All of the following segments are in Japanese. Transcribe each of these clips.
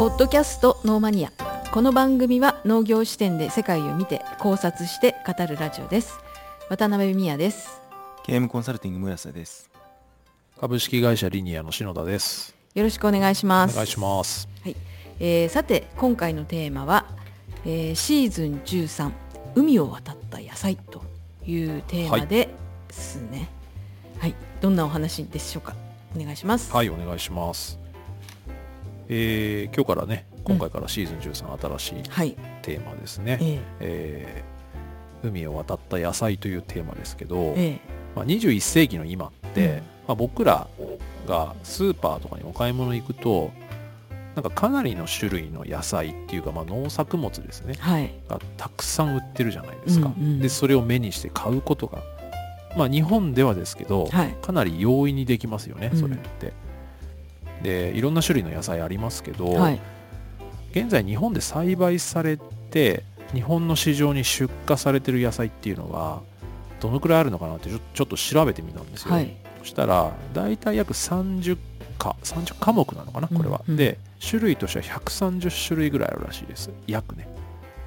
ポッドキャストノーマニア。この番組は農業視点で世界を見て考察して語るラジオです。渡辺美也です。ゲームコンサルティング村瀬です。株式会社リニアの篠田です。よろしくお願いします。お願いします。はい、えー、さて今回のテーマは、えー、シーズン13海を渡った野菜というテーマですね。はい、はい、どんなお話でしょうか？お願いします。はいお願いしますえー、今日からね今回からシーズン13、新しいテーマですね、はい、ええー、海を渡った野菜というテーマですけど、ええ、まあ、21世紀の今って、うん、まあ、僕らがスーパーとかにお買い物行くとなんかかなりの種類の野菜っていうか、まあ、農作物ですね、はい、がたくさん売ってるじゃないですか、うんうん、でそれを目にして買うことがまあ日本ではですけど、はい、かなり容易にできますよねそれって、うん、でいろんな種類の野菜ありますけど、はい、現在日本で栽培されて日本の市場に出荷されてる野菜っていうのはどのくらいあるのかなってちょっと調べてみたんですよ、はい、そしたら大体約30か30科目なのかなこれは、うん。うん、で種類としては130種類ぐらいあるらしいです。約ね。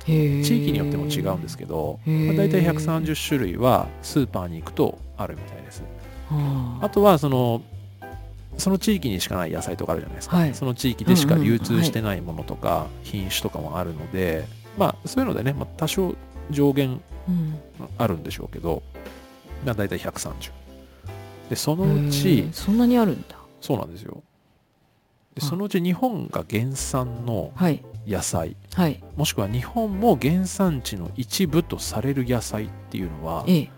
地域によっても違うんですけど、まあ、大体130種類はスーパーに行くとあるみたいです。あとはそのその地域にしかない野菜とかあるじゃないですか、はい、その地域でしか流通してないものとか品種とかもあるので、うんうんまあそういうのでね、まあ、多少上限あるんでしょうけど、まあ大体130でそのうちそんなにあるんだ。そうなんですよ。でそのうち日本が原産の野菜、はい、もしくは日本も原産地の一部とされる野菜っていうのは、ええ、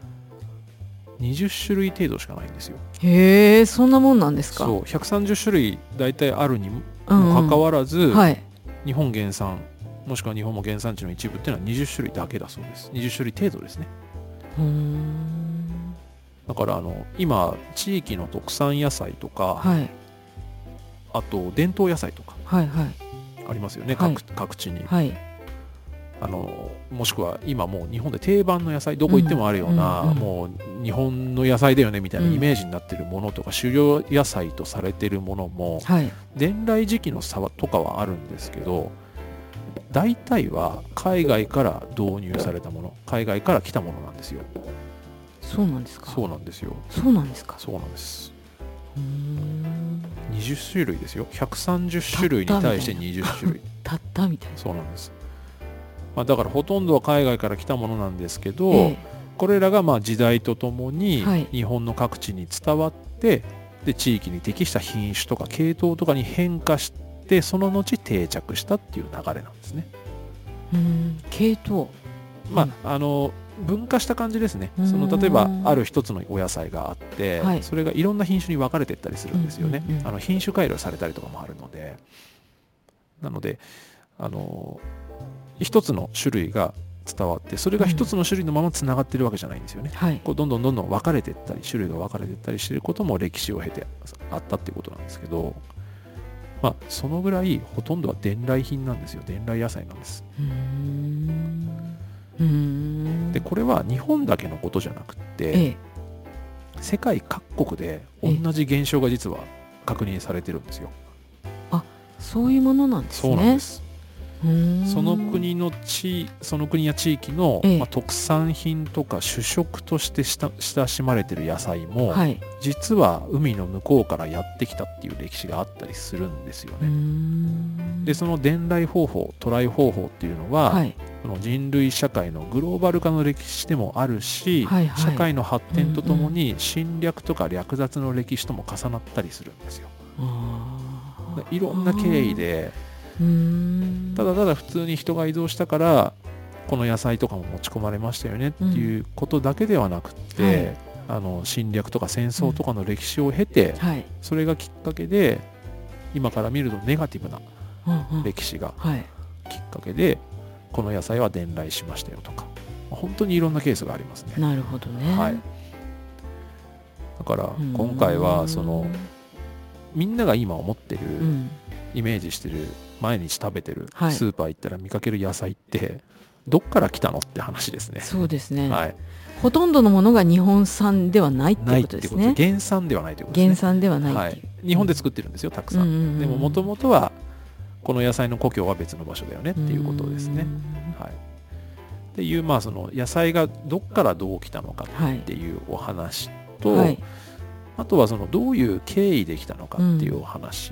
20種類程度しかないんですよ。へえそんなもんなんですか？そう130種類大体あるにもかかわらず、うんうんはい、日本原産もしくは日本も原産地の一部っていうのは20種類だけだそうです。20種類程度ですね。だからあの今地域の特産野菜とか、はい、あと伝統野菜とか、はいはい、ありますよね、各各地に、はいあのもしくは今もう日本で定番の野菜どこ行ってもあるような、うんうんうん、もう日本の野菜だよねみたいなイメージになってるものとか、狩猟野菜とされてるものも、はい、伝来時期の差とかはあるんですけど大体は海外から導入されたもの海外から来たものなんですよ。そうなんですか？そうなんですよ。そうなんですか？そうなんです。20種類ですよ。130種類に対して20種類。たったみたいな。そうなんですまあ、だからほとんどは海外から来たものなんですけど、ええ、これらがまあ時代とともに日本の各地に伝わって、はい、で地域に適した品種とか系統とかに変化してその後定着したっていう流れなんですね。うん。系統。まあ、あの分化した感じですね。その例えばある一つのお野菜があって、はい、それがいろんな品種に分かれていったりするんですよね、うんうんうん、あの品種改良されたりとかもあるので。なのであの一つの種類が伝わってそれが一つの種類のままつながってるわけじゃないんですよね、うんはい、こうどんどんどんどん分かれていったり種類が分かれていったりしていることも歴史を経てあったっていうことなんですけどまあそのぐらいほとんどは伝来品なんですよ。伝来野菜なんです。でこれは日本だけのことじゃなくて、ええ、世界各国で同じ現象が実は確認されてるんですよ、あそういうものなんですね。そうなんですその国の地その国や地域の、ええ、まあ、特産品とか主食として親しまれてる野菜も、はい、実は海の向こうからやってきたっていう歴史があったりするんですよね。でその伝来方法トライ方法っていうのは、はい、その人類社会のグローバル化の歴史でもあるし、はいはい、社会の発展とともに侵略とか略奪の歴史とも重なったりするんですよ。いろんな経緯でただただ普通に人が移動したからこの野菜とかも持ち込まれましたよねっていうことだけではなくて、うんはい、あの侵略とか戦争とかの歴史を経て、うんはい、それがきっかけで今から見るとネガティブな歴史がきっかけで、この野菜は伝来しましたよとか本当にいろんなケースがありますね。なるほどね、はい、だから今回はそのみんなが今思ってる、イメージしてる毎日食べてる、はい、スーパー行ったら見かける野菜ってどっから来たのって話ですね。そうですね。はい。ほとんどのものが日本産ではないってことですね。原産ではないということですね。原産ではない、はい、日本で作ってるんですよ、たくさん。うんうんうん、でももともとはこの野菜の故郷は別の場所だよねっていうことですね。はい、っていうまあその野菜がどっからどう来たのかっていうお話と、はい、あとはそのどういう経緯できたのかっていうお話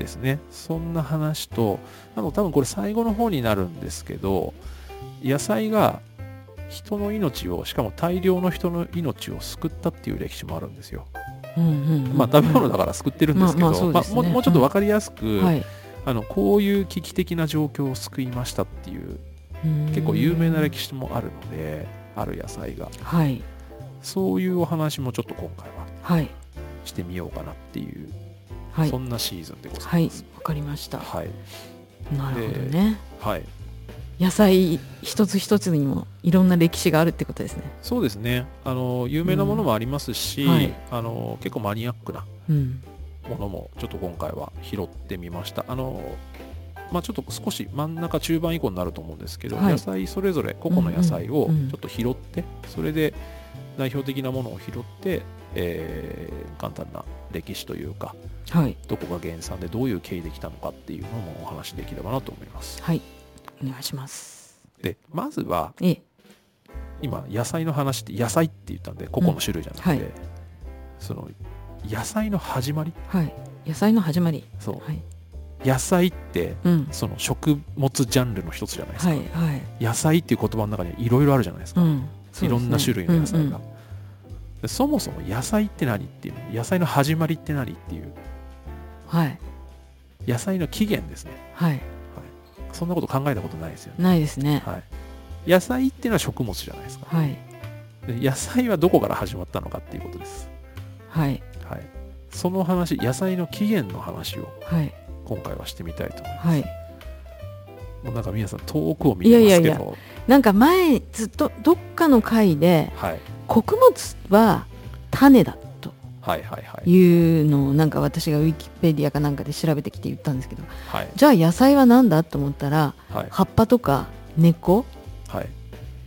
ですね、はい、そんな話とあの多分これ最後の方になるんですけど野菜が人の命をしかも大量の人の命を救ったっていう歴史もあるんですよ。まあ食べ物だから救ってるんですけど、まあ、もうちょっと分かりやすく、はい、あのこういう危機的な状況を救いましたっていう結構有名な歴史もあるのである野菜が、はい、そういうお話もちょっと今回はしてみようかなっていう、はい、そんなシーズンでございます。はい、わかりました。はい、なるほどね。はい、野菜一つ一つにもいろんな歴史があるってことですね。そうですね。あの有名なものもありますし、うんはい、あの結構マニアックなものもちょっと今回は拾ってみました。あのまあ、ちょっと少し真ん中中盤以降になると思うんですけど、はい、野菜それぞれ個々の野菜をちょっと拾って、それで代表的なものを拾って、えー、簡単な歴史というか、はい、どこが原産でどういう経緯できたのかっていうのもお話しできればなと思います。はい。お願いします。でまずは、ええ、今野菜の話って野菜って言ったんで個々の種類じゃなくて、うん。はい、その野菜の始まり、はい、野菜の始まり。そう、はい、野菜って、うん、その食物ジャンルの一つじゃないですか、はい。はい、野菜っていう言葉の中にいろいろあるじゃないですか、うん、いろんな種類の野菜が、うんうん、そもそも野菜って何っていう野菜の始まりって何っていう、はい、野菜の起源ですね、はい、そんなこと考えたことないですよね。ないですね。はい、野菜っていうのは食物じゃないですか。はい、で野菜はどこから始まったのかっていうことです。はい。はい、その話、野菜の起源の話を、はい、今回はしてみたいと思います。はい、もうなんか皆さん遠くを見てますけど。いやいやいや。なんか前ずっとどっかの回で、はい、穀物は種だはいはいはい、いうのをなんか私がウィキペディアかなんかで調べてきて言ったんですけど、はい、じゃあ野菜は何だと思ったら、はい、葉っぱとか根っこ、はい、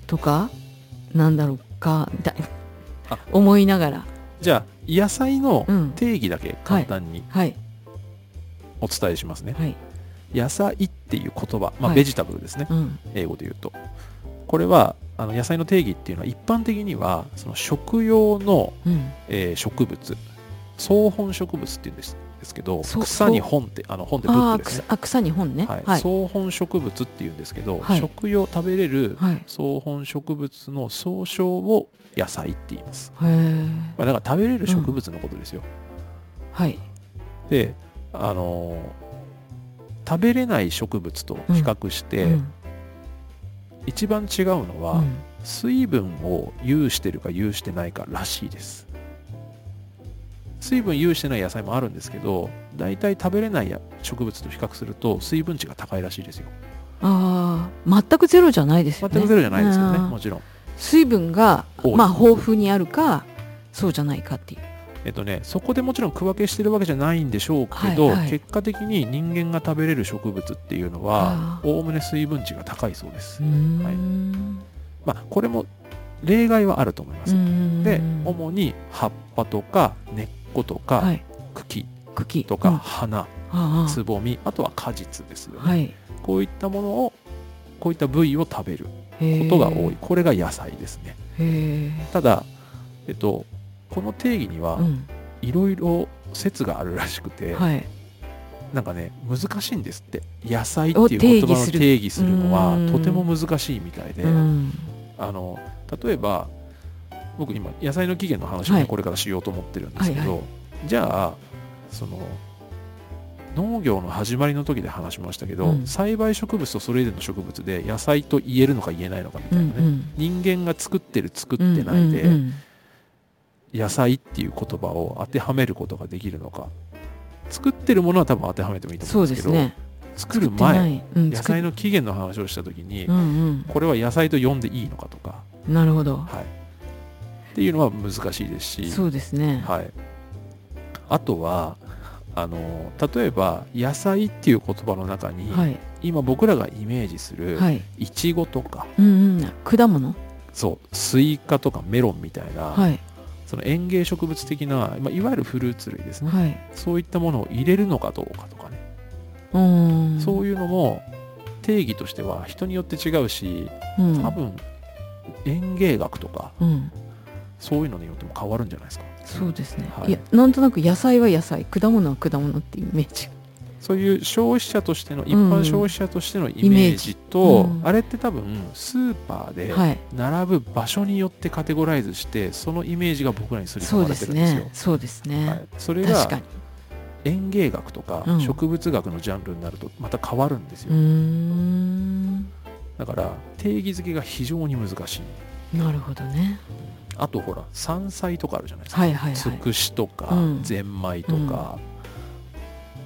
とかなんだろうかみたいな思いながら。じゃあ野菜の定義だけ簡単にお伝えしますね、はい、野菜っていう言葉、まあ、ベジタブルですね、うん、英語で言うと。これはあの野菜の定義っていうのは一般的にはその食用の、うん、えー、植物草本植物っていうんですですけど草に本ってあの本でブックですね。あ草に本ね、はい、はい、草本植物っていうんですけど、はい、食用食べれる草本植物の総称を野菜って言います、まあ、だから食べれる植物のことですよ、うん、はい。であのー、食べれない植物と比較して、うん一番違うのは、うん、水分を有してるか有してないからしいです。水分有してない野菜もあるんですけど大体食べれない植物と比較すると水分値が高いらしいですよ。ああ全くゼロじゃないですよね。全くゼロじゃないですけどねもちろん。水分がまあ豊富にあるかそうじゃないかっていうえっとね、そこでもちろん区分けしてるわけじゃないんでしょうけど、はいはい、結果的に人間が食べれる植物っていうのはおおむね水分値が高いそうです。はい。まあ、これも例外はあると思います。で主に葉っぱとか根っことか、はい、茎。茎。とか花、うん、つぼみ。あとは果実ですよね、はい、こういったものをこういった部位を食べることが多い。これが野菜ですね。ただ、えっと、この定義にはいろいろ説があるらしくて、はい、なんかね難しいんですって。野菜っていう言葉の定義するのはとても難しいみたいであの例えば僕今野菜の起源の話を、ねこれからしようと思ってるんですけど、はいはいはい、じゃあその農業の始まりの時で話しましたけど、うん、栽培植物とそれ以前の植物で野菜と言えるのか言えないのかみたいなね、うんうん、人間が作ってる作ってないで、うんうんうん野菜っていう言葉を当てはめることができるのか。作ってるものは多分当てはめてもいいと思うんですけど、ね、作る前、うん、野菜の起源の話をした時に、うんうん、これは野菜と呼んでいいのかとか。なるほど、はい、っていうのは難しいですし。そうですね、はい、あとはあの例えば野菜っていう言葉の中に、はい、今僕らがイメージするいちごとか、うんうん、果物？そう。スイカとかメロンみたいな、はい、その園芸植物的な、まあ、いわゆるフルーツ類ですね、はい、そういったものを入れるのかどうかとかね。そういうのも定義としては人によって違うし、うん、多分園芸学とか、うん、そういうのによっても変わるんじゃないですか。そうですね、はい、いやなんとなく野菜は野菜果物は果物っていうイメージそういう消費者としての一般消費者としてのイメージと、うん、あれって多分スーパーで並ぶ場所によってカテゴライズして、そのイメージが僕らにすり込まれてるんですよ。そうですね、はい、それが園芸学とか植物学のジャンルになるとまた変わるんですよ。だから定義づけが非常に難しい。なるほどね。あとほら山菜とかあるじゃないですか、はいはいはい、つくしとか、ゼンマイとか、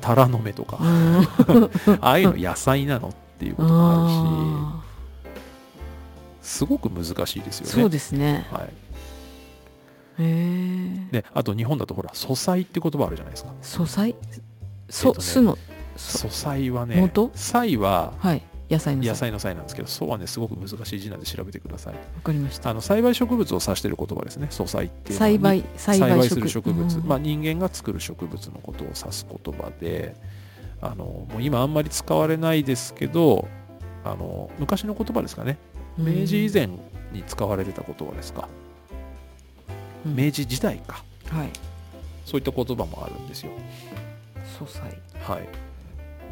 タラの芽とか、ああいうの野菜なのっていうこともあるし。すごく難しいですよね。そうですね、はい、あと日本だとほら素菜って言葉あるじゃないですか。素菜そ、えーね、酢の？素菜はね菜は、はい、野菜の野菜の菜なんですけどそうはねすごく難しい字なんで調べてください。わかりました。あの栽培植物を指している言葉ですね。素菜っていう栽培栽培する植物、うん、まあ、人間が作る植物のことを指す言葉であのもう今あんまり使われないですけどあの昔の言葉ですかね。明治以前に使われてた言葉ですか、うん、明治時代か、はい、そういった言葉もあるんですよ。素菜はい。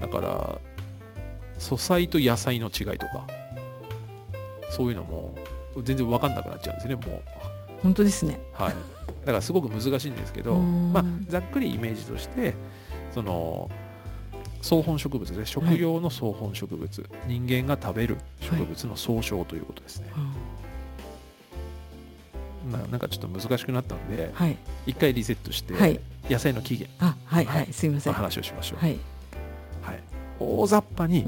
だから素材と野菜の違いとかそういうのも全然分かんなくなっちゃうんですねもう。本当ですね。はい。だからすごく難しいんですけどまあざっくりイメージとしてその草本植物で食用の草本植物、はい、人間が食べる植物の総称ということですね、はい、なんかちょっと難しくなったんで、はい、一回リセットして、はい、野菜の起源あはいはい、すいません。話をしましょう。はい大雑把に、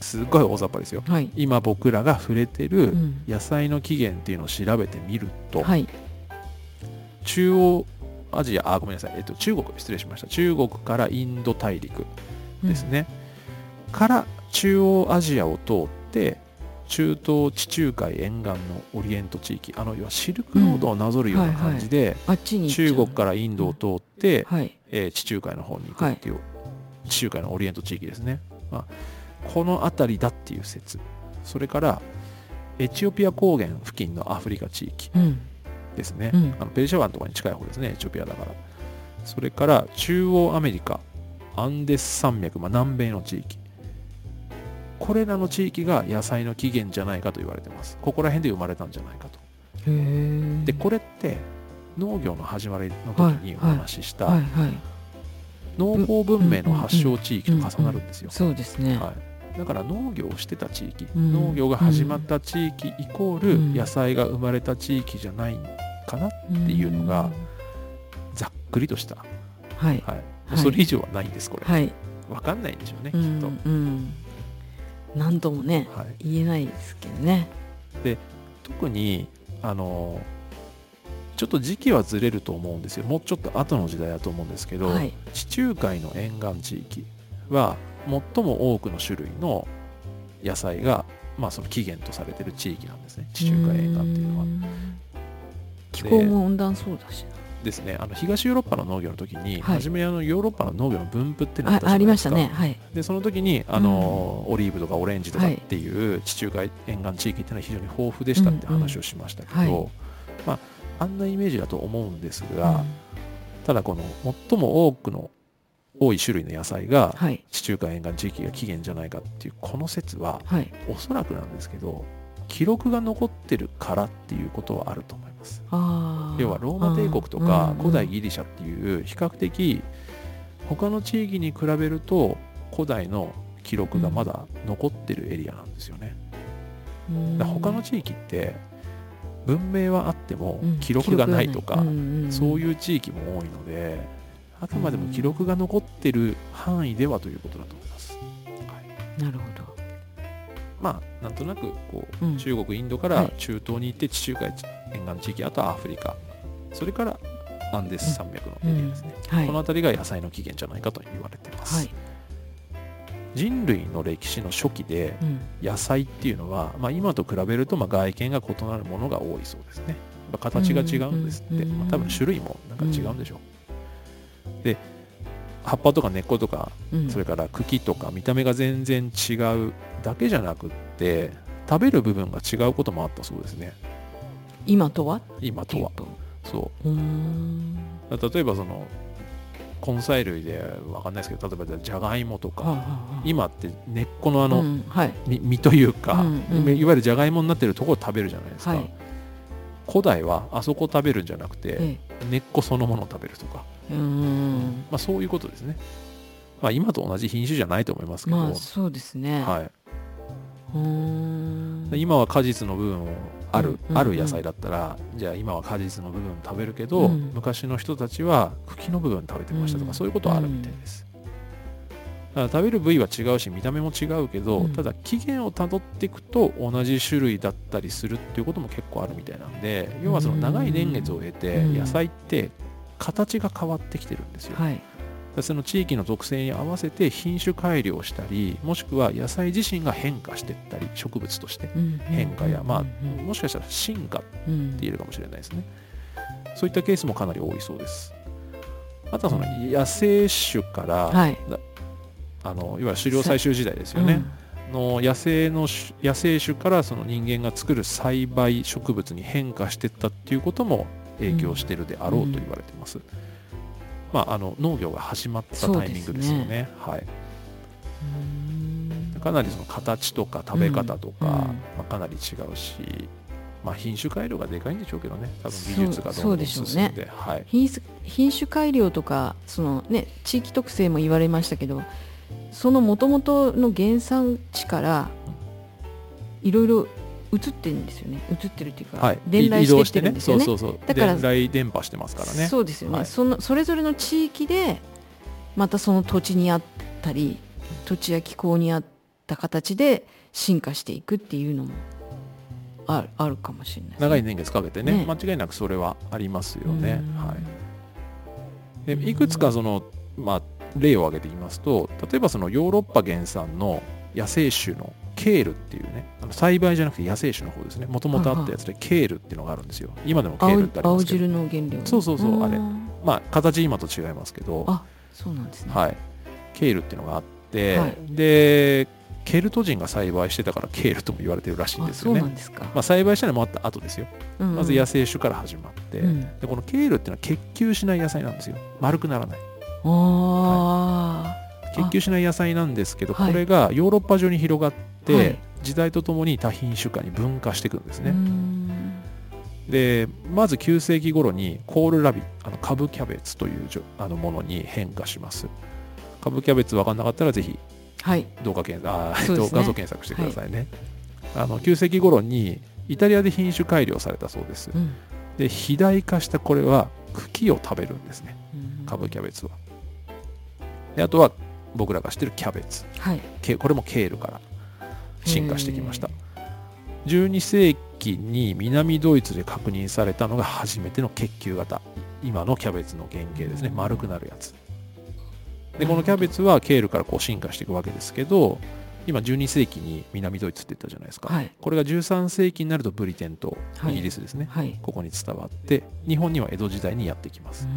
すごい大雑把ですよ、はい、今僕らが触れてる野菜の起源っていうのを調べてみると、はい、中央アジアあごめんなさい、えっと、中国失礼しました。中国からインド大陸ですね、うん、から中央アジアを通って中東地中海沿岸のオリエント地域あの要はシルクロードをなぞるような感じで、中国からインドを通って、うんはい、えー、地中海の方に行くっていう、地中海のオリエント地域ですね、まあ、この辺りだっていう説。それからエチオピア高原付近のアフリカ地域ですね、うん、あのペルシャ湾とかに近い方ですねエチオピアだから。それから中央アメリカアンデス山脈、まあ、南米の地域。これらの地域が野菜の起源じゃないかと言われてます。ここら辺で生まれたんじゃないかと。でこれって農業の始まりの時にお話しした、はい。はい。はい農耕文明の発祥地域と重なるんですよ。そうですね、はい、だから農業をしてた地域、うん、農業が始まった地域イコール野菜が生まれた地域じゃないかなっていうのがざっくりとした、はい、はい、それ以上はないんですこれ、はい、分かんないんでしょうね、きっと、うん、何ともね、はい、言えないですけどね。で特にあのちょっと時期はずれると思うんですよ。もうちょっと後の時代だと思うんですけど、はい、地中海の沿岸地域は最も多くの種類の野菜が、まあ、その起源とされてる地域なんですね。地中海沿岸っていうのは。気候も温暖そうだし。ですね。あの東ヨーロッパの農業の時に、はい、初めあのヨーロッパの農業の分布っていですか。ありましたね、はい、でその時にあの、オリーブとかオレンジとかっていう地中海沿岸地域っていうのは非常に豊富でしたって話をしましたけど、うんうん、まああんなイメージだと思うんですが、うん、ただこの最も多くの多い種類の野菜が地中海沿岸地域が起源じゃないかっていうこの説は、はい、おそらくなんですけど記録が残ってるからっていうことはあると思います。要はローマ帝国とか古代ギリシャっていう比較的他の地域に比べると古代の記録がまだ残ってるエリアなんですよね、だ他の地域って文明はあっても記録がないとか、そういう地域も多いのであくまでも記録が残ってる範囲ではということだと思います。はい、なるほど。まあなんとなくこう、うん、中国インドから中東に行って地中海沿岸地域あとはアフリカ。それからアンデス山脈のエリアですね、この辺りが野菜の起源じゃないかと言われています。はい人類の歴史の初期で野菜っていうのは、まあ、今と比べるとまあ外見が異なるものが多いそうですね。形が違うんですって、まあ、多分種類もなんか違うんでしょう。で葉っぱとか根っことか、うん、それから茎とか見た目が全然違うだけじゃなくって食べる部分が違うこともあったそうですね。今とは？今とは。そう。例えばその根菜類で分かんないですけど例えばじゃがいもとか、今って根っこのあの、うんはい、実というか、うんうん、いわゆるじゃがいもになってるところを食べるじゃないですか、はい、古代はあそこを食べるんじゃなくて、ええ、根っこそのものを食べるとか。まあ、そういうことですね、まあ、今と同じ品種じゃないと思いますけど、まあ、そうですね、はい、今は果実の部分をある、うん、ある野菜だったらじゃあ今は果実の部分食べるけど、うん、昔の人たちは茎の部分食べてましたとか、うん、そういうことはあるみたいです。だ食べる部位は違うし見た目も違うけど、ただ起源をたどっていくと同じ種類だったりするっていうことも結構あるみたいなんで要はその長い年月を経て野菜って形が変わってきてるんですよ。はいその地域の特性に合わせて品種改良したりもしくは野菜自身が変化していったり植物として変化や、まあ、もしかしたら進化って言えるかもしれないですね、そういったケースもかなり多いそうです。あとはその野生種から、はい、あのいわゆる狩猟採集時代ですよね、の野生の野生種からその人間が作る栽培植物に変化していったっていうことも影響してるであろうと言われてます。うんまあ、あの農業が始まったタイミングですよね。ねはい、かなりその形とか食べ方とか、うん、まあ、かなり違うし、まあ、品種改良がでかいんでしょうけどね。多分技術がどんどん進んで、ねはい、品品種改良とかその、ね、地域特性も言われましたけどそのもともとの原産地からいろいろ映ってるんですよね。映ってるっていうか、はい、伝来してるんですよね、ね、そうそうそう。だから伝来電波してますからね。そうですよね、はい、そのそれぞれの地域でまたその土地にあったり土地や気候に合った形で進化していくっていうのもあるあるかもしれない、ね、長い年月かけてね、ね、間違いなくそれはありますよね、はい、でいくつかその、まあ、例を挙げて言いますと例えばそのヨーロッパ原産の野生種のケールっていうねあの栽培じゃなくて野生種の方ですね。もともとあったやつでケールっていうのがあるんですよ。今でもケールってありますけど。青汁の原料。そうそうそうあれ。まあ形今と違いますけど。あそうなんですね。はい。ケールっていうのがあって、はい、でケルト人が栽培してたからケールとも言われてるらしいんですよね。まあ、栽培したのもあった後ですよ。うん。うん、まず野生種から始まって、うん、でこのケールっていうのは結球しない野菜なんですよ。丸くならない。あはい、結球しない野菜なんですけど、これがヨーロッパ上に広がって、はい、時代とともに多品種化に分化していくんですね。でまず9世紀頃にコールラビあのカブキャベツというあのものに変化します。カブキャベツ分かんなかったらぜひ動画検あ、ね、画像検索してくださいね。はい、あの9世紀頃にイタリアで品種改良されたそうです。うん、で肥大化したこれは茎を食べるんですね、カブキャベツは。であとは僕らが知ってるキャベツ、はい、これもケールから進化してきました。12世紀に南ドイツで確認されたのが初めての結球型。今のキャベツの原型ですね。丸くなるやつ。でこのキャベツはケールからこう進化していくわけですけど今12世紀に南ドイツって言ったじゃないですか、はい、これが13世紀になるとブリテンとイギリスですね、はい。はい、ここに伝わって日本には江戸時代にやってきます。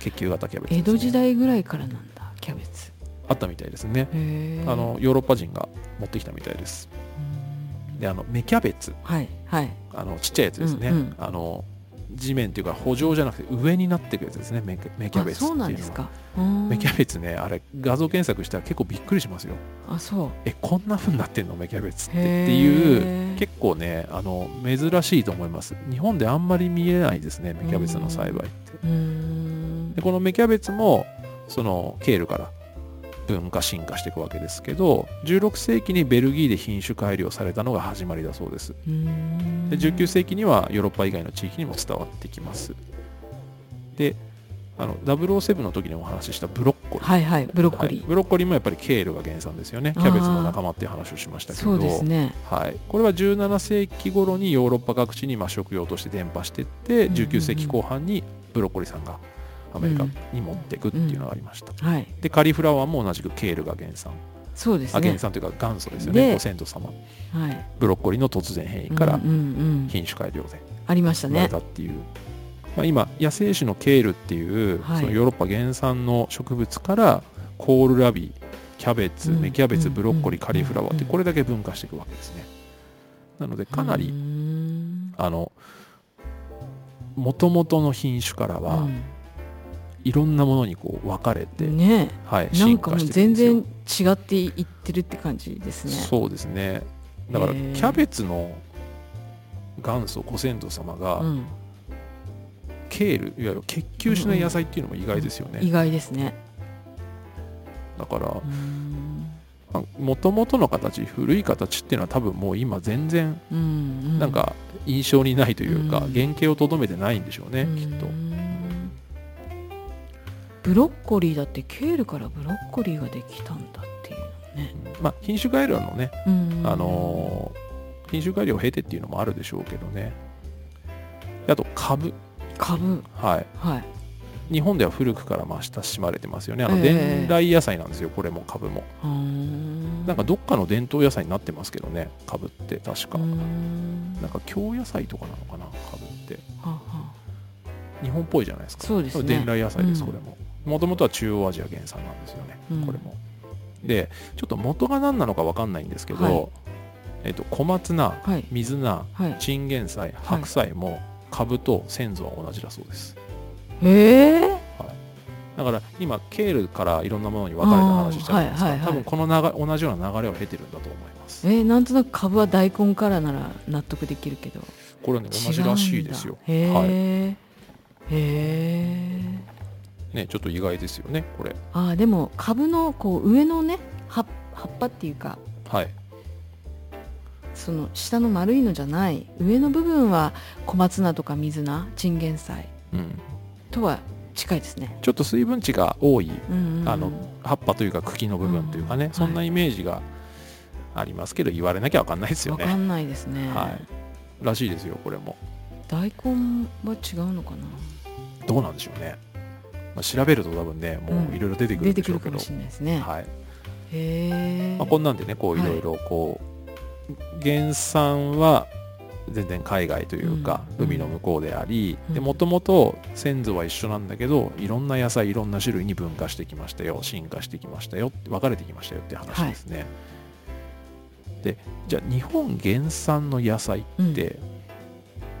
結球型キャベツ、ね、江戸時代ぐらいからなんだキャベツあったみたいですね。あのヨーロッパ人が持ってきたみたいです。であの芽キャベツ、はいはい、あのちっちゃいやつですね、うんうん、あの地面っていうか補助じゃなくて上になっていくやつですね。芽キャベツっていうのは。芽キャベツねあれ画像検索したら結構びっくりしますよ。あそう。えこんなふうになってんの？芽キャベツって。っていう結構ねあの珍しいと思います。日本であんまり見えないですね芽キャベツの栽培って。でこの芽キャベツもそのケールから文化進化していくわけですけど16世紀にベルギーで品種改良されたのが始まりだそうです。で19世紀にはヨーロッパ以外の地域にも伝わってきます。であの007の時にお話ししたブロッコリー。はいはいブロッコリー、はい、ブロッコリーもやっぱりケールが原産ですよね。キャベツの仲間っていう話をしましたけど。ね、はい、これは17世紀頃にヨーロッパ各地にまあ食用として伝播していって19世紀後半にブロッコリーさんがアメリカに持っていくっていうのがありました、はい、でカリフラワーも同じくケールが原産。そうですね。原産というか元祖ですよね。ご先祖様、はい、ブロッコリーの突然変異から品種改良でありましたね。たっていう。まあ、今野生種のケールっていう、はい、そのヨーロッパ原産の植物からコールラビキャベツ芽キャベツブロッコリーカリフラワーってこれだけ分化していくわけですね。なのでかなりあのもともとの品種からは、いろんなものにこう分かれて、ねはい、なんかもう全然違っていってるって感じですね。そうですね。だからキャベツの元祖ご先祖様が、うん、ケールいわゆる結球しない野菜っていうのも意外ですよね、うん、意外ですね。だからもともとの形古い形っていうのは多分もう今全然なんか印象にないというか、原型をとどめてないんでしょうね、きっとブロッコリーだってケールからブロッコリーができたんだっていうね、まあ品種改良のね、あのー、品種改良を経てっていうのもあるでしょうけどね。あと株。株。はい、はい、日本では古くからまあ親しまれてますよね。あの伝来野菜なんですよ、これも株も。なんかどっかの伝統野菜になってますけどね株って確か。なんか京野菜とかなのかな株って。日本っぽいじゃないですか。そうです、ね、伝来野菜です、これももともとは中央アジア原産なんですよね、うん、これも。でちょっと元が何なのか分かんないんですけど、はい、えっと、小松菜、はい、水菜、はい、チンゲン菜白菜も株と先祖は同じだそうです。へえ。だから今ケールからいろんなものに分かれた話しちゃうんですか、はいはい、多分この流同じような流れを経てるんだと思います。えー、なんとなく株は大根からなら納得できるけど。これね同じらしいですよ。へえ、はい、へえねちょっと意外ですよねこれ。ああでも株のこう上のね葉葉っぱっていうかはい。その下の丸いのじゃない上の部分は小松菜とか水菜チンゲン菜、うん、とは近いですね。ちょっと水分値が多い、うんうん、あの葉っぱというか茎の部分というかね、うん、そんなイメージがありますけど、言われなきゃ分かんないですよね。分かんないですね。はい。らしいですよこれも。大根は違うのかな？どうなんでしょうね、まあ、調べると多分ねもういろいろ出てくるんでしょうけど、うん、出てくるかもしれないですね。はい。へえ、まあ、こんなんでねこうい。ろいろこう、はい、原産は全然海外というか、海の向こうでありもともと先祖は一緒なんだけどいろんな野菜いろんな種類に分化してきましたよ進化してきましたよ分かれてきましたよって話ですね、はい、でじゃあ日本原産の野菜って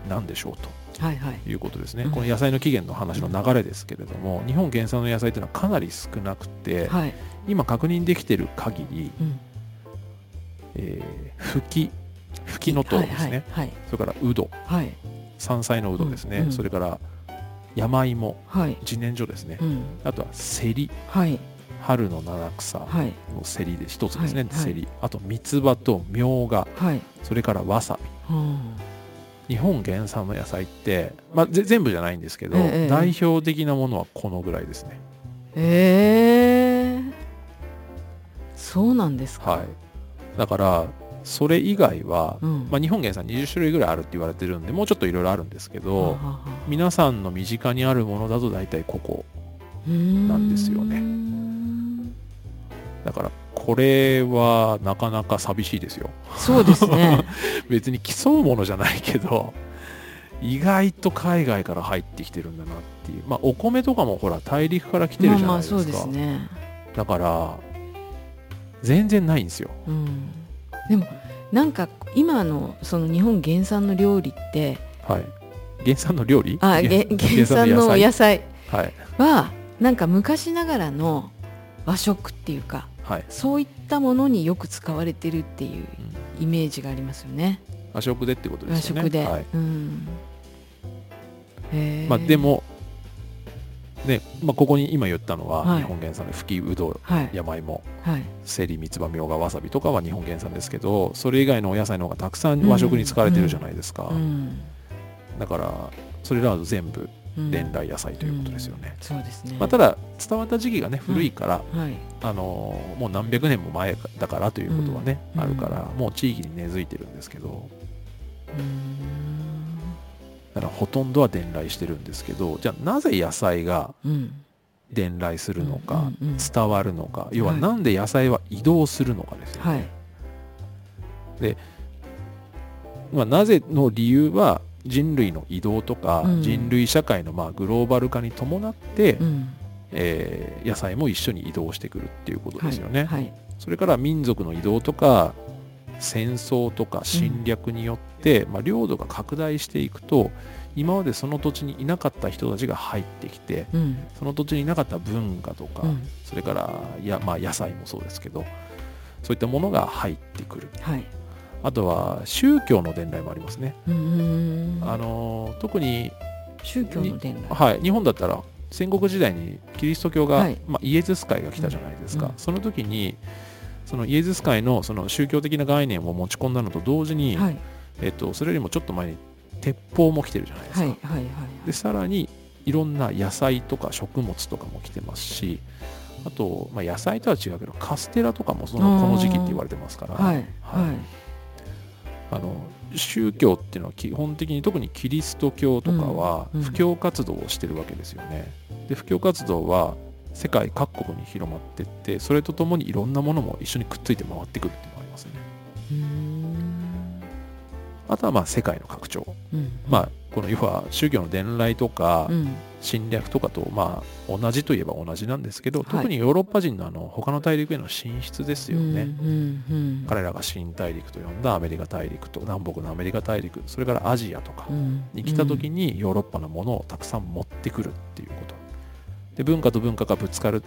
何でしょうと、はいはい、いうことですね、この野菜の起源の話の流れですけれども、日本原産の野菜というのはかなり少なくて、はい、今確認できてる限り、うん、えー、ふきふきのとうですね、はいはい、それからうど、はい、山菜のうどですね、うんうん、それから山芋、はい、自然薯ですね、うん、あとはせり、はい、春の七草のせりで一つですね、せりあと三つ葉とみょうが、それからわさび、日本原産の野菜って、まあ、全部じゃないんですけど、ええ、代表的なものはこのぐらいですね。え。ー、そうなんですか、はい、だからそれ以外は、うん、まあ、日本原産20種類ぐらいあるって言われてるんでもうちょっといろいろあるんですけど皆さんの身近にあるものだと大体ここなんですよね。だからこれはなかなか寂しいですよ。そうですね。別に競うものじゃないけど意外と海外から入ってきてるんだなっていう。まあお米とかもほら大陸から来てるじゃないですか、まあ、そうですね。だから全然ないんですよ、うん。でもなんか今のその日本原産の料理ってはい。原産の料理？あ原産のお野菜。はなんか昔ながらの和食っていうか、はい、そういったものによく使われてるっていうイメージがありますよね。和食でってことですよね。和食で、はい、うん、まあでもで、まあ、ここに今言ったのは日本原産で吹きうど、はい、山芋、はい、セリ三つ葉みょうがわさびとかは日本原産ですけどそれ以外のお野菜の方がたくさん和食に使われてるじゃないですか、うん。うん、だからそれらは全部伝来野菜ということですよね。そうですね。まあ、ただ伝わった時期がね古いから、はい、あのもう何百年も前だからということはね、あるからもう地域に根付いてるんですけど。だからほとんどは伝来してるんですけどじゃあなぜ野菜が伝来するのか、伝わるのか要はなんで野菜は移動するのかですよね。はい、で、まあ、なぜの理由は人類の移動とか、うん、人類社会のまあグローバル化に伴って、うん、えー、野菜も一緒に移動してくるっていうことですよね。はいはい、それから民族の移動とか戦争とか侵略によって、うん、まあ、領土が拡大していくと今までその土地にいなかった人たちが入ってきて、うん、その土地にいなかった文化とか、うん、それからや、まあ、野菜もそうですけどそういったものが入ってくる、はい、あとは宗教の伝来もありますね。あの特に宗教の伝来、はい、日本だったら戦国時代にキリスト教が、はい、まあ、イエズス会が来たじゃないですか、うん、その時にそのイエズス会のその宗教的な概念を持ち込んだのと同時に、はい、えっと、それよりもちょっと前に鉄砲も来てるじゃないですか、はいはいはいはい、でさらにいろんな野菜とか食物とかも来てますしあと、まあ、野菜とは違うけどカステラとかもそのこの時期って言われてますから、はい、はい、あの宗教っていうのは基本的に特にキリスト教とかは布教活動をしてるわけですよね。で布教活動は世界各国に広まっていってそれとともにいろんなものも一緒にくっついて回ってくるっていうのがありますね。あとはまあ世界の拡張、うん、まあこの要は宗教の伝来とか侵略とかとまあ同じといえば同じなんですけど、はい、特にヨーロッパ人のあの他の大陸への進出ですよね、彼らが新大陸と呼んだアメリカ大陸と南北のアメリカ大陸それからアジアとかに来た時にヨーロッパのものをたくさん持ってくるっていうこと。で文化と文化がぶつかる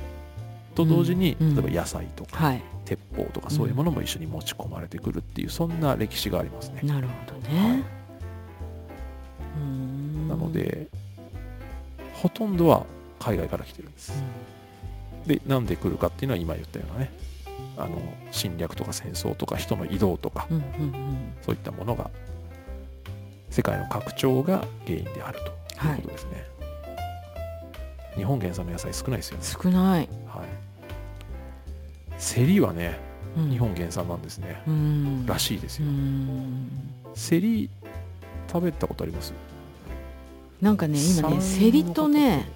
と同時に、例えば野菜とか、はい、鉄砲とかそういうものも一緒に持ち込まれてくるっていう、そんな歴史がありますね。なるほどね、はい。なのでほとんどは海外から来てるんです。でなんで来るかっていうのは今言ったようなねあの侵略とか戦争とか人の移動とか、そういったものが世界の拡張が原因であるということですね。はい、日本原産の野菜少ないですよね。少ない。はい。セリはね、うん、日本原産なんですね。らしいですよ。セリ食べたことあります？なんかね今ねセリとね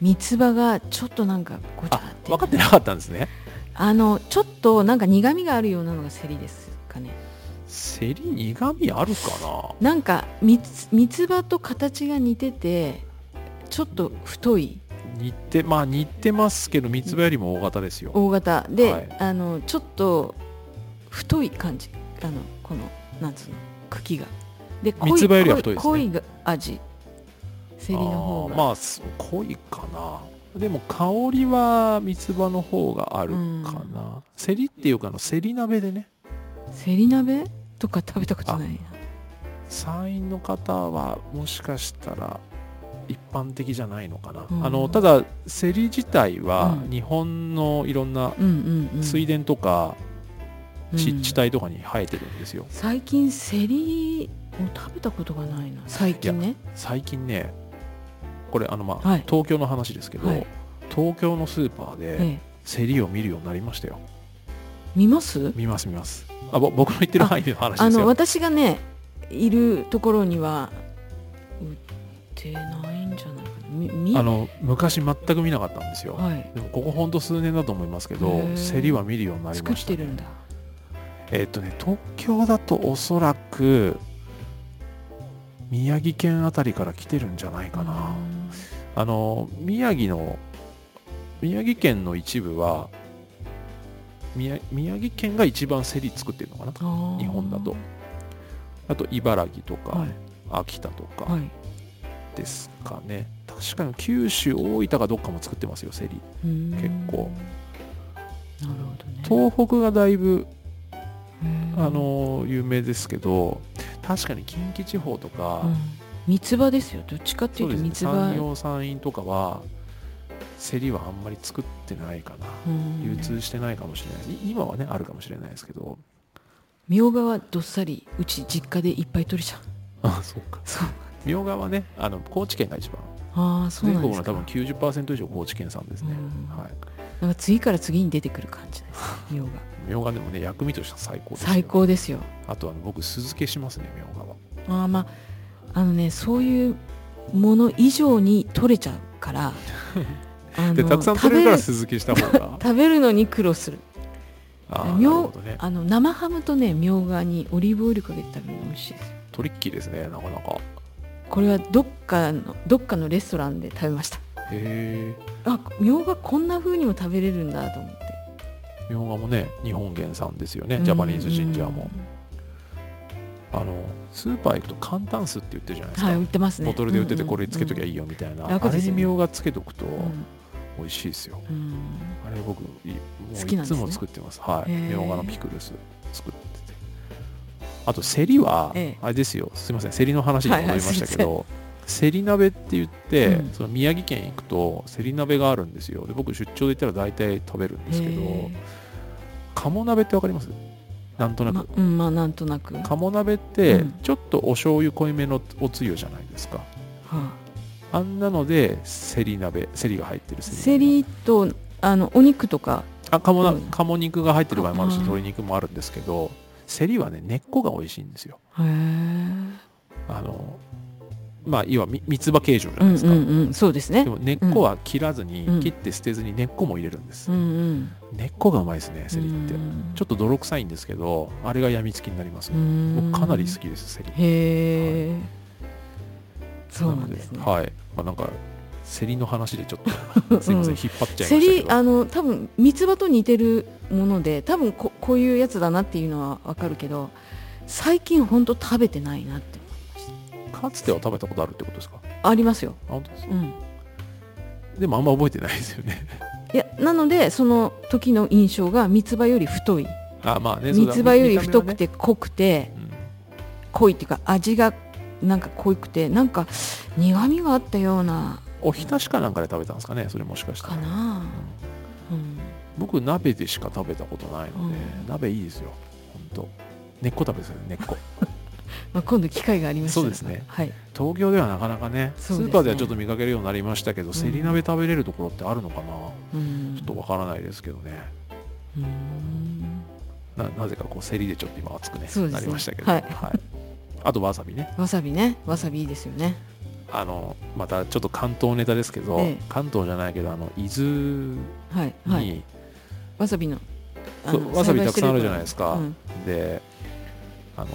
三つ葉がちょっとなんかごちゃって。分かってなかったんですね。あのちょっとなんか苦みがあるようなのがセリですかね。セリ苦みあるかな？なんか三つ葉と形が似ててちょっと太い。似てまあ似てますけど三つ葉よりも大型ですよ。大型。で、はい、あのちょっと太い感じ。あのこのなんつうの茎が。で濃い三つ葉よりは太いですね。濃い味セリの方が。まあ濃いかな。でも香りは三つ葉の方があるかな、うん、セリっていうかのセリ鍋でね。セリ鍋とか食べたことないな。山陰の方はもしかしたら一般的じゃないのかな、うん、あのただセリ自体は日本のいろんな水田とか湿地帯とかに生えてるんですよ、最近セリを食べたことがないな。最近ね。最近ねこれあのまあ、はい、東京の話ですけど、はい、東京のスーパーで競りを見るようになりましたよ、見ます？見ます見ます。あぼ僕の言ってる範囲の話ですよ。あの私がねいるところには売ってないんじゃないかな。あの昔全く見なかったんですよ、はい、でもここほんと数年だと思いますけど競りは見るようになりました、ね、作ってるんだ。えっ、とね東京だとおそらく宮城県あたりから来てるんじゃないかな。あの宮城の宮城県の一部は宮宮城県が一番競り作ってるのかな。日本だと。あと茨城とか、はい、秋田とかですかね、はい、確かに九州大分がどっかも作ってますよ競り結構。なるほど、ね、東北がだいぶあの有名ですけど確かに近畿地方とか、うん。三つ葉ですよ。どっちかっていうと三つ葉、ね、産業産院とかは競りはあんまり作ってないかな、流通してないかもしれない。今はねあるかもしれないですけど。みょうがはどっさりうち実家でいっぱい取れちゃう。あそうか。そうみょうがはねあの高知県が一番。あそう全国の多分90%以上高知県産ですね、はい、なんか次から次に出てくる感じです。みょうが。みょうがでもね薬味としては最高です最高ですよ。あとは僕酢漬けしますねみょうがは。あまああのねそういうもの以上に取れちゃうから でたくさん取れるから酢漬けした方が。食べるのに苦労する。あみょう、ね、あの生ハムとねみょうがにオリーブオイルかけて食べるの美味しいです。トリッキーですねなかなか。これはどっかのどっかのレストランで食べましたへえあみょうがこんな風にも食べれるんだと思って。みょうがもね日本原産ですよねジャパニーズジンジャーも、あのスーパー行くと簡単酢って言ってるじゃないですか、はい、売ってますね。ボトルで売っててこれつけときゃいいよみたいな、うんうん、あれにみょうがつけとくと美味しいですよ、うん、あれ僕もういつも作ってます、はい。みょうがのピクルス作ってて。あとせりは、あれですよ。すみません。せりの話に戻りましたけど、はいはいせり鍋って言って、うん、その宮城県行くとせり鍋があるんですよ。で僕出張で行ったら大体食べるんですけど鴨鍋ってわかります？なんとなく、ま、うん、まあなんとなく。鴨鍋ってちょっとお醤油濃いめのおつゆじゃないですか、うん、あんなのでせり鍋せりが入ってるせりとあのお肉とか。あ鴨な鴨肉が入ってる場合もあるし鶏肉もあるんですけどせりはね根っこが美味しいんですよ。へあのまあ、要は三つ葉形状じゃないですか、うんうんうん、そうですね。でも根っこは切らずに、うん、切って捨てずに根っこも入れるんです、うんうん、根っこがうまいですねセリって、ちょっと泥臭いんですけどあれがやみつきになります僕かなり好きですセリ。へえ、はい、そうなんですね。はい、まあ、なんかセリの話でちょっと すいません、引っ張っちゃいましたセリあの多分三つ葉と似てるもので多分ここういうやつだなっていうのはわかるけど最近本当食べてないなってかつては食べたことあるってことですか？ありますよ。あ本当ですか、うん、でもあんま覚えてないですよね。いやなのでその時の印象が三つ葉より太い。あまあね三つ葉より太くて濃くて、ね。うん、濃いっていうか味がなんか濃くてなんか苦みがあったような。おひたしかなんかで食べたんですかね？それもしかしたらかな、うん、僕鍋でしか食べたことないので、鍋いいですよ。本当。根っこ食べですよね根っこまあ、今度機会がありましたそうですね、はい、東京ではなかなかねスーパーではちょっと見かけるようになりましたけど、せり鍋食べれるところってあるのかな、うん、ちょっとわからないですけどね。ななぜかこうせりでちょっと今熱くね、ね、なりましたけど、はい、はい、あとわさびね。わさびね。わさびいいですよね。あのまたちょっと関東ネタですけど、ええ、関東じゃないけどあの伊豆に、はいはい、わさびのわさびたくさんあるじゃないですか、うん、であの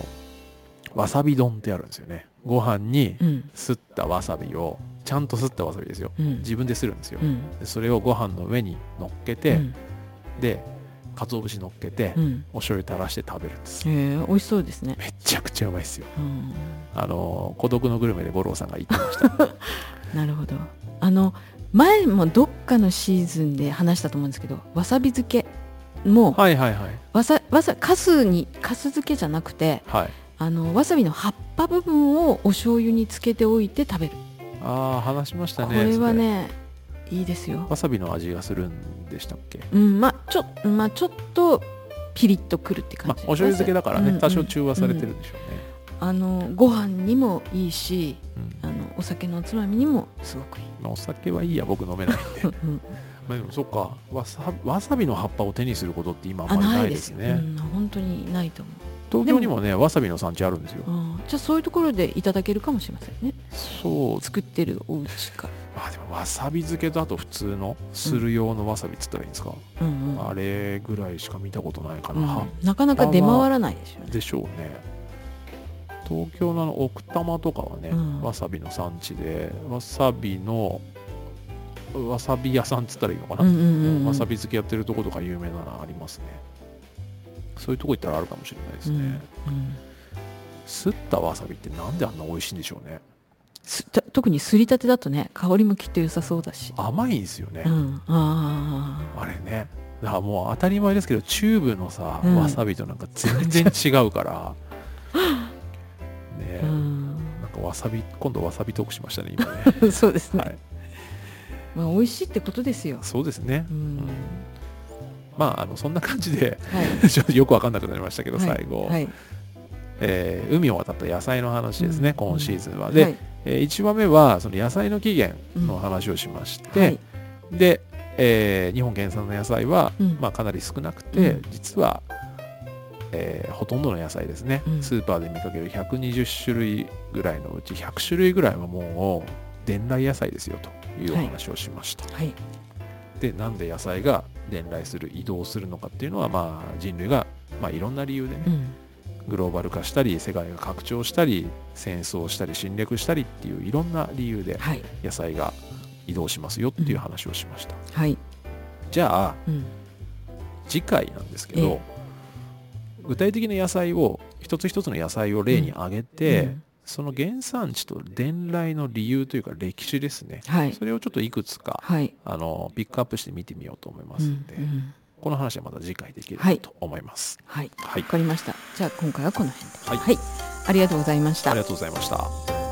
わさび丼ってあるんですよね。ご飯にすったわさびをちゃんとすったわさびですよ、うん、自分でするんですよ、うん、でそれをご飯の上に乗っけて、うん、で鰹節乗っけて、お醤油垂らして食べるんです。へえ美味しそうですね。めちゃくちゃうまいですよ、あの孤独のグルメで五郎さんが言ってました。なるほど。あの前もどっかのシーズンで話したと思うんですけどわさび漬けもはいはいはい。わさわさかすにかす漬けじゃなくて、はい、あのわさびの葉っぱ部分をお醤油につけておいて食べる。ああ話しましたねこれはねいいですよ。わさびの味がするんでしたっけ？うんまあちょ,、まあ、ちょっとピリッとくるって感じ、まあ、お醤油漬けだからね、うんうん、多少中和されてるんでしょうね、うん、あのご飯にもいいし、うん、あのお酒のおつまみにもすごくいい、まあ、お酒はいいや僕飲めないんで、うんまあ、でもそっかわさわさびの葉っぱを手にすることって今あんまりないですね。うん、本当にないと思う。東京にもねわさびの産地あるんですよ、うん、じゃあそういうところでいただけるかもしれませんね。そう。作ってるお家か。まあでもわさび漬けとあと普通のする用のわさびっつったらいいんですか、うんうん、あれぐらいしか見たことないかな、うん、なかなか出回らないでしょうね。でしょうね。東京のあの奥多摩とかはね、うん、わさびの産地でわさびのわさび屋さんっつったらいいのかな、うんうんうんうん、わさび漬けやってるとことか有名なのありますねそういうとこ行ったらあるかもしれないですね、うんうん、すったわさびってなんであんな美味しいんでしょうね。特にすりたてだとね香りもきっと良さそうだし。甘いんですよね、うん、ああれね。だからもう当たり前ですけどチューブのさ、うん、わさびとなんか全然違うから。ね、うん、なんかわさび今度わさびトークしましたね今ね。そうですね、はい、まあ美味しいってことですよ。そうですね、うんまあ、あのそんな感じで、はい、ちょっとよく分かんなくなりましたけど、最後、はい、えー、海を渡った野菜の話ですね、うん、今シーズンは。で、はい、えー、1番目はその野菜の起源の話をしまして、うん、で、えー、日本原産の野菜は、うん、まあ、かなり少なくて、うん、実は、えー、ほとんどの野菜ですね、スーパーで見かける120種類ぐらいのうち100種類ぐらいはもう伝来野菜ですよというお話をしました。はいでなんで野菜が伝来する移動するのかっていうのは、まあ、人類が、まあ、いろんな理由でね、うん、グローバル化したり世界が拡張したり戦争したり侵略したりっていういろんな理由で野菜が移動しますよっていう話をしました、はい、じゃあ、うん、次回なんですけど、具体的な野菜を一つ一つの野菜を例に挙げて、うん。うん、その原産地と伝来の理由というか歴史ですね、はい、それをちょっといくつか、はい、あのピックアップして見てみようと思いますので、うん。うん、この話はまた次回できると思います。はい、はい、わ、かりました。じゃあ今回はこの辺で、はい、はい、ありがとうございました。ありがとうございました。